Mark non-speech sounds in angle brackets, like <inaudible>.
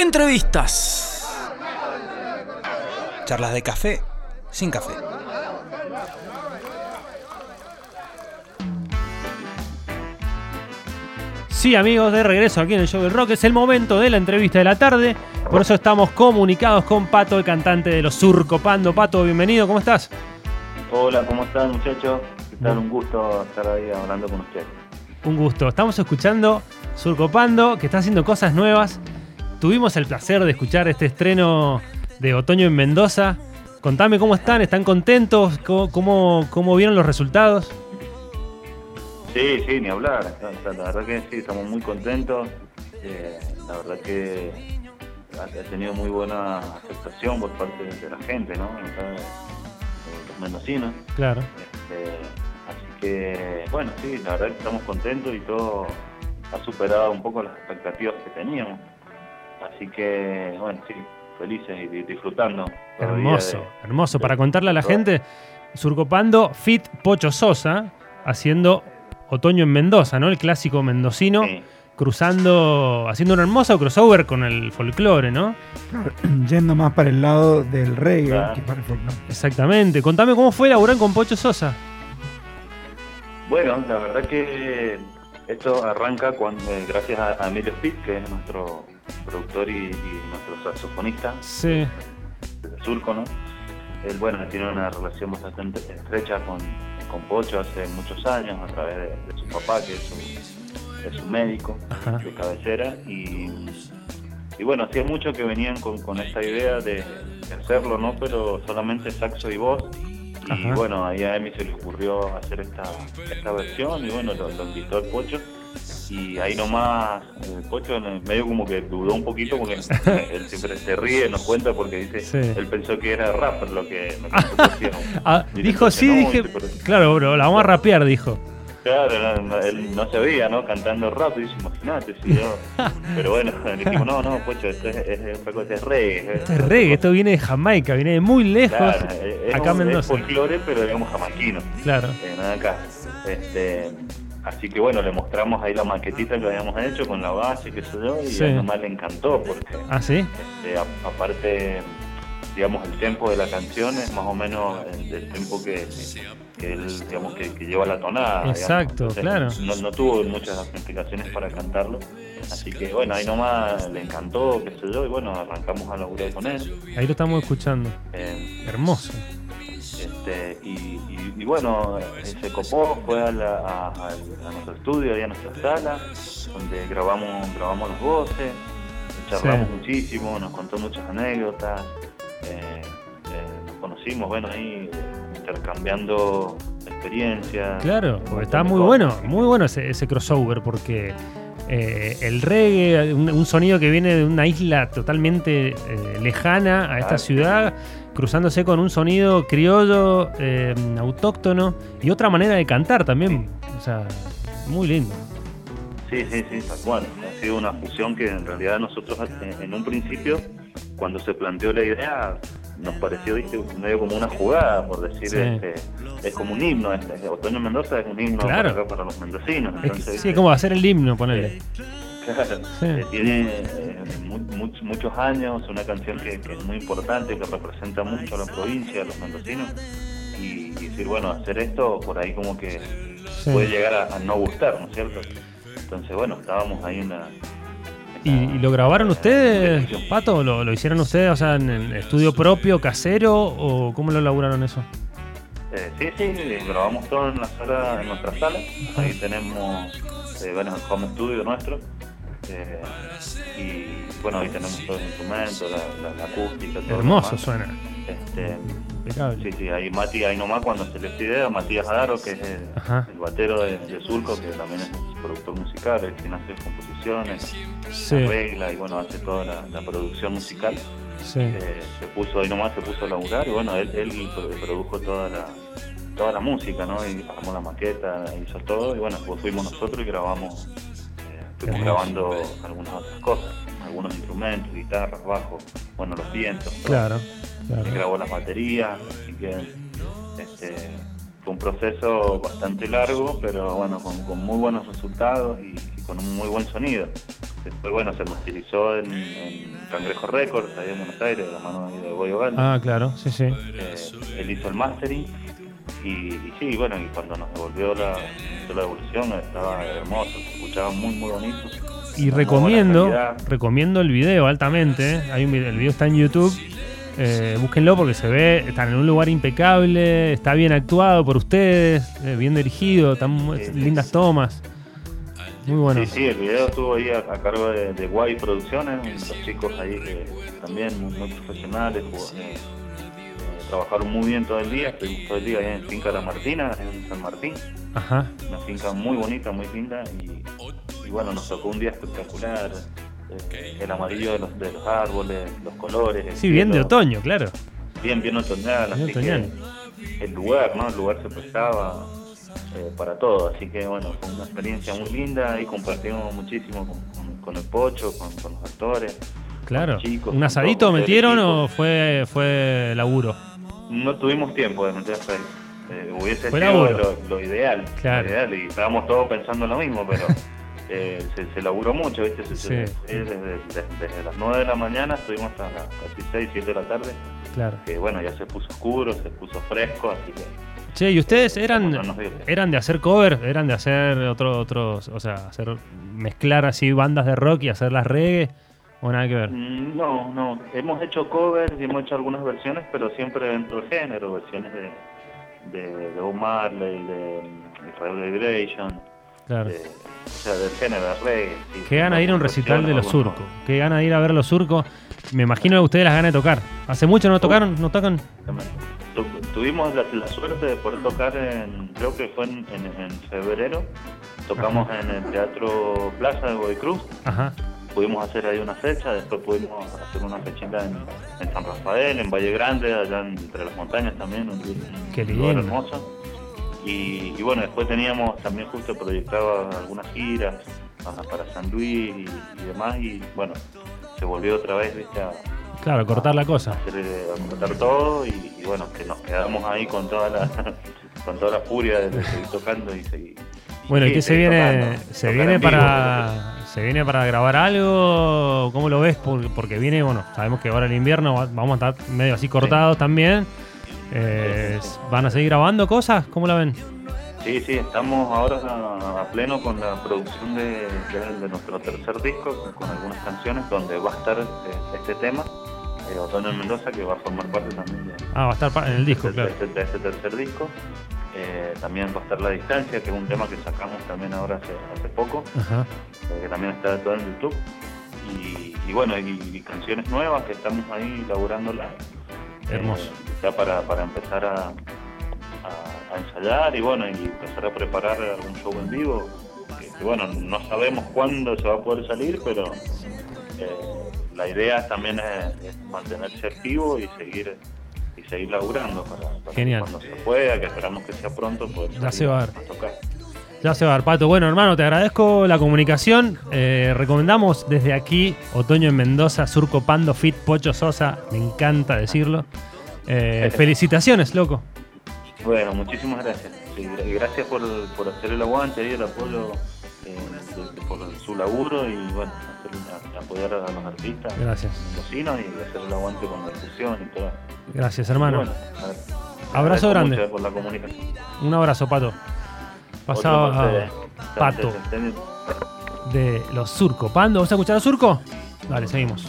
Entrevistas. Charlas de café sin café. Sí, amigos, de regreso aquí en el Show del Rock. Es el momento de la entrevista de la tarde. Por eso estamos comunicados con Pato, el cantante de los Surcopando. Pato, bienvenido, ¿cómo estás? Hola, ¿cómo están muchachos? ¿Qué tal? Un gusto estar ahí hablando con ustedes. Un gusto. Estamos escuchando Surcopando, que está haciendo cosas nuevas. Tuvimos el placer de escuchar este estreno de Otoño en Mendoza. Contame cómo están, ¿están contentos? ¿Cómo, cómo, cómo vieron los resultados? Sí, sí, ni hablar. La, la verdad que sí, estamos muy contentos. Eh, la verdad que ha, tenido muy buena aceptación por parte de, la gente, ¿no? De los mendocinos. Claro. Este, así que, bueno, sí, la verdad que estamos contentos y todo ha superado un poco las expectativas que teníamos. Así que, bueno, sí, felices y di- disfrutando. Hermoso, de- hermoso. de- Para contarle a la gente, Surcopando Fit Pocho Sosa, haciendo Otoño en Mendoza, ¿no? El clásico mendocino, Sí. cruzando, haciendo un hermoso crossover con el folclore, ¿no? <clears throat> Yendo más para el lado del reggae Claro. que para el folclore. Exactamente. Contame cómo fue laburar con Pocho Sosa. Bueno, la verdad que esto arranca cuando, eh, gracias a, a Emilio Pitt, que es nuestro productor y, y nuestro saxofonista Sí, de Surco, ¿no? Él, bueno, tiene una relación bastante estrecha con, con Pocho hace muchos años a través de, de su papá, que es su, es su médico Ajá. de cabecera. Y, y bueno, hacía mucho que venían con, con esta idea de, de hacerlo, ¿no? Pero solamente saxo y voz. Y Ajá. bueno, ahí a Emi se le ocurrió hacer esta, esta versión y bueno, lo, lo invitó el Pocho. Y ahí nomás el Pocho en el medio como que dudó un poquito porque <laughs> él siempre se ríe, nos cuenta porque dice, Sí. él pensó que era rap lo que, lo que nosotros hacíamos. Ah, dijo sí, no, dije. Claro, bro, la vamos a rapear, dijo. Claro, no, él no se veía, ¿no? Cantando rap, dice, imagínate, si yo... <laughs> Pero bueno, <laughs> le dijimos, no, no, Pocho, esto es, es cosa, es reggae. Esto es reggae, esto viene de Jamaica, viene de muy lejos. Claro, es, es acá un- es Mendoza. folclore, pero digamos jamaquino, Claro. eh, nada acá. Este, así que bueno, le mostramos ahí la maquetita que habíamos hecho con la base, qué sé yo, y Sí. a le encantó, porque Ah, sí. este, a- aparte, digamos, el tempo de la canción es más o menos el, el tempo que, que él, digamos, que, que lleva la tonada. Exacto, claro. No, no tuvo muchas explicaciones para cantarlo. Así que bueno, ahí nomás le encantó, qué sé yo, y bueno, arrancamos a laburar con él. Ahí lo estamos escuchando. Eh, Hermoso. Este, y, y- y bueno, eh, se copó, fue a, la- a- a- a nuestro estudio, ahí a nuestra sala, donde grabamos, grabamos las voces, charlamos Sí. muchísimo, nos contó muchas anécdotas, eh, eh, nos conocimos, bueno, ahí intercambiando experiencias. Claro, porque está muy bueno, muy bueno ese, ese crossover, porque eh, el reggae, un, un sonido que viene de una isla totalmente eh, lejana a esta ciudad, cruzándose con un sonido criollo, eh, autóctono y otra manera de cantar también. O sea, muy lindo. Sí, sí, sí, tal cual. Ha sido una fusión que en realidad nosotros en, en un principio, cuando se planteó la idea, nos pareció ¿viste? medio como una jugada, por decir, Sí. este, es como un himno. este, Otoño Mendoza es un himno Claro. para, acá, para los mendocinos. Es que- Entonces, sí, ¿viste? es como hacer el himno, ponerle. Claro, Sí. eh, tiene eh, mu- much- muchos años, una canción que, que es muy importante, que representa mucho a la provincia, a los mendocinos. Y, y decir, bueno, hacer esto por ahí como que Sí. puede llegar a, a no gustar, ¿no es cierto? Entonces, bueno, estábamos ahí en la... ¿Y, y lo grabaron ustedes, Pato? ¿Lo, lo hicieron ustedes, o sea, en el estudio propio, casero, o cómo lo laburaron eso? Eh, sí, sí, grabamos todo en la sala, en nuestra sala. Ahí tenemos, eh, bueno, el home studio nuestro. Eh, y bueno, ahí tenemos todo el instrumento, la, la- la acústica, todo Hermoso suena. Este, sí, sí, ahí Mati, ahí nomás cuando se le esta idea, Matías Adaro, que es el batero de, de Surco, que también es productor musical, él quien hace composiciones, Sí, arregla y bueno, hace toda la, la producción musical. sí. Eh, se puso ahí nomás, se puso a laburar y bueno, él, él pro- produjo toda la, toda la música, ¿no? Y armó la maqueta, hizo todo y bueno, después fuimos nosotros y grabamos, eh, fuimos Hermoso. grabando algunas otras cosas, algunos instrumentos, guitarras, bajos, bueno, los vientos. Claro, y claro. grabó las baterías, así que este, fue un proceso bastante largo, pero bueno, con, con muy buenos resultados y, y con un muy buen sonido. Después, bueno, se masterizó en, en Cangrejo Records, ahí en Buenos Aires, de la mano de Gal. Ah, claro, sí, sí. Eh, él hizo el mastering y, y sí, bueno, y cuando nos devolvió la, la devolución estaba hermoso, se escuchaba muy, muy bonito. Y recomiendo, recomiendo el video altamente. ¿eh? Hay un el video está en YouTube. Eh, búsquenlo porque se ve, están en un lugar impecable, está bien actuado por ustedes, eh, bien dirigido, están mu- Sí, lindas sí. tomas. Muy bueno. Sí, sí, el video estuvo ahí a, a cargo de, de Guay Producciones, los chicos ahí que también muy, profesionales, eh, eh, trabajaron muy bien todo el día, estuvimos todo el día ahí en Finca La Martina, en San Martín, Ajá. una finca muy bonita, muy linda y, y bueno, nos tocó un día espectacular, el amarillo de los, de los árboles, los colores. Sí, bien de otoño, claro. Bien, bien otoñal, Bien así otoñal. que el lugar, ¿no? El lugar se prestaba eh, para todo, así que bueno, fue una experiencia muy linda y compartimos muchísimo con, con- con el Pocho, con, con los actores. Claro. chicos, ¿Un asadito metieron o fue, fue laburo? No tuvimos tiempo de meter ahí. Eh, hubiese Fue sido laburo. lo, lo ideal, Claro. lo ideal, y estábamos todos pensando lo mismo, pero <laughs> eh, se, se laburó mucho, ¿viste? Se- Sí. eh, desde, desde- desde las 9 de la mañana estuvimos hasta las casi 6, 7 de la tarde, Claro. que bueno, ya se puso oscuro, se puso fresco, así que Che, ¿y ustedes eran, No dio tiempo. eran de hacer cover? ¿Eran de hacer otro, otros, o sea, hacer mezclar así bandas de rock y hacerlas reggae? ¿O nada que ver? Mm, No, no. Hemos hecho covers y hemos hecho algunas versiones, pero siempre dentro del género, versiones de, de, de Bob Marley, de Israel Vibration, Claro. de- o sea, del género de reggae. sí. Qué gana de ir a un recital de los surcos. Qué gana de ir a ver los surcos. Me imagino que ustedes las ganas de tocar. ¿Hace mucho no tocaron? ¿No tocan? Tu- Tuvimos la, la suerte de poder tocar en, creo que fue en, en- en febrero, tocamos en el Teatro Plaza de Godoy Cruz, Ajá. pudimos hacer ahí una fecha, después pudimos hacer una fechita en, en San Rafael, en Valle Grande, allá en- entre las montañas también, un, Qué lugar lindo. hermoso. Y, y bueno, después teníamos también justo proyectado algunas giras para San Luis y, y demás, y bueno, se volvió otra vez, viste, a, Claro, cortar la cosa. hacer, eh, a cortar todo y, y bueno, que nos quedamos ahí con toda la <laughs> con toda la furia de, seguir <laughs> tocando y seguir. Bueno, ¿y qué se viene? tocando, ¿Se viene vivo, para se viene para grabar algo? ¿Cómo lo ves? Porque, viene, bueno, sabemos que ahora el invierno va- vamos a estar medio así cortados también. Eh, ¿Van a seguir grabando cosas? ¿Cómo la ven? Sí, sí, estamos ahora a, a pleno con la producción de, de- de nuestro tercer disco, con, algunas canciones donde va a estar eh, este tema, eh, Otoño en Mendoza, que va a formar parte también de, Ah, va a estar en el disco, de- claro. de este, de este tercer disco. Eh, también va a estar La Distancia, que es un tema que sacamos también ahora hace, hace poco, Ajá. eh, que también está todo en YouTube. Y, y bueno, y, y canciones nuevas que estamos ahí laburándolas. Hermoso. Eh, ya para, para empezar a, a- a ensayar y bueno, y empezar a preparar algún show en vivo. Que, que, bueno, no sabemos cuándo se va a poder salir, pero eh, la idea también es, es mantenerse activo y seguir y seguir laburando para, Genial. cuando se pueda, que esperamos que sea pronto, poder salir a tocar. Ya se va, Pato. Bueno, hermano, te agradezco la comunicación. Eh, recomendamos desde aquí Otoño en Mendoza, Surco Pando, Fit Pocho Sosa. Me encanta decirlo. Eh, felicitaciones, loco. Bueno, muchísimas gracias. Gracias por, por hacer el aguante y el apoyo eh, por su laburo y bueno, hacer apoyar a los artistas Gracias. y hacer el aguante con la difusión y todo. Gracias, hermano. Bueno, Abrazo grande. por la comunicación. Un abrazo, Pato. Pasaba ustedes. Pato de los Surco. Pando, ¿vas a escuchar a Surco? Dale, seguimos.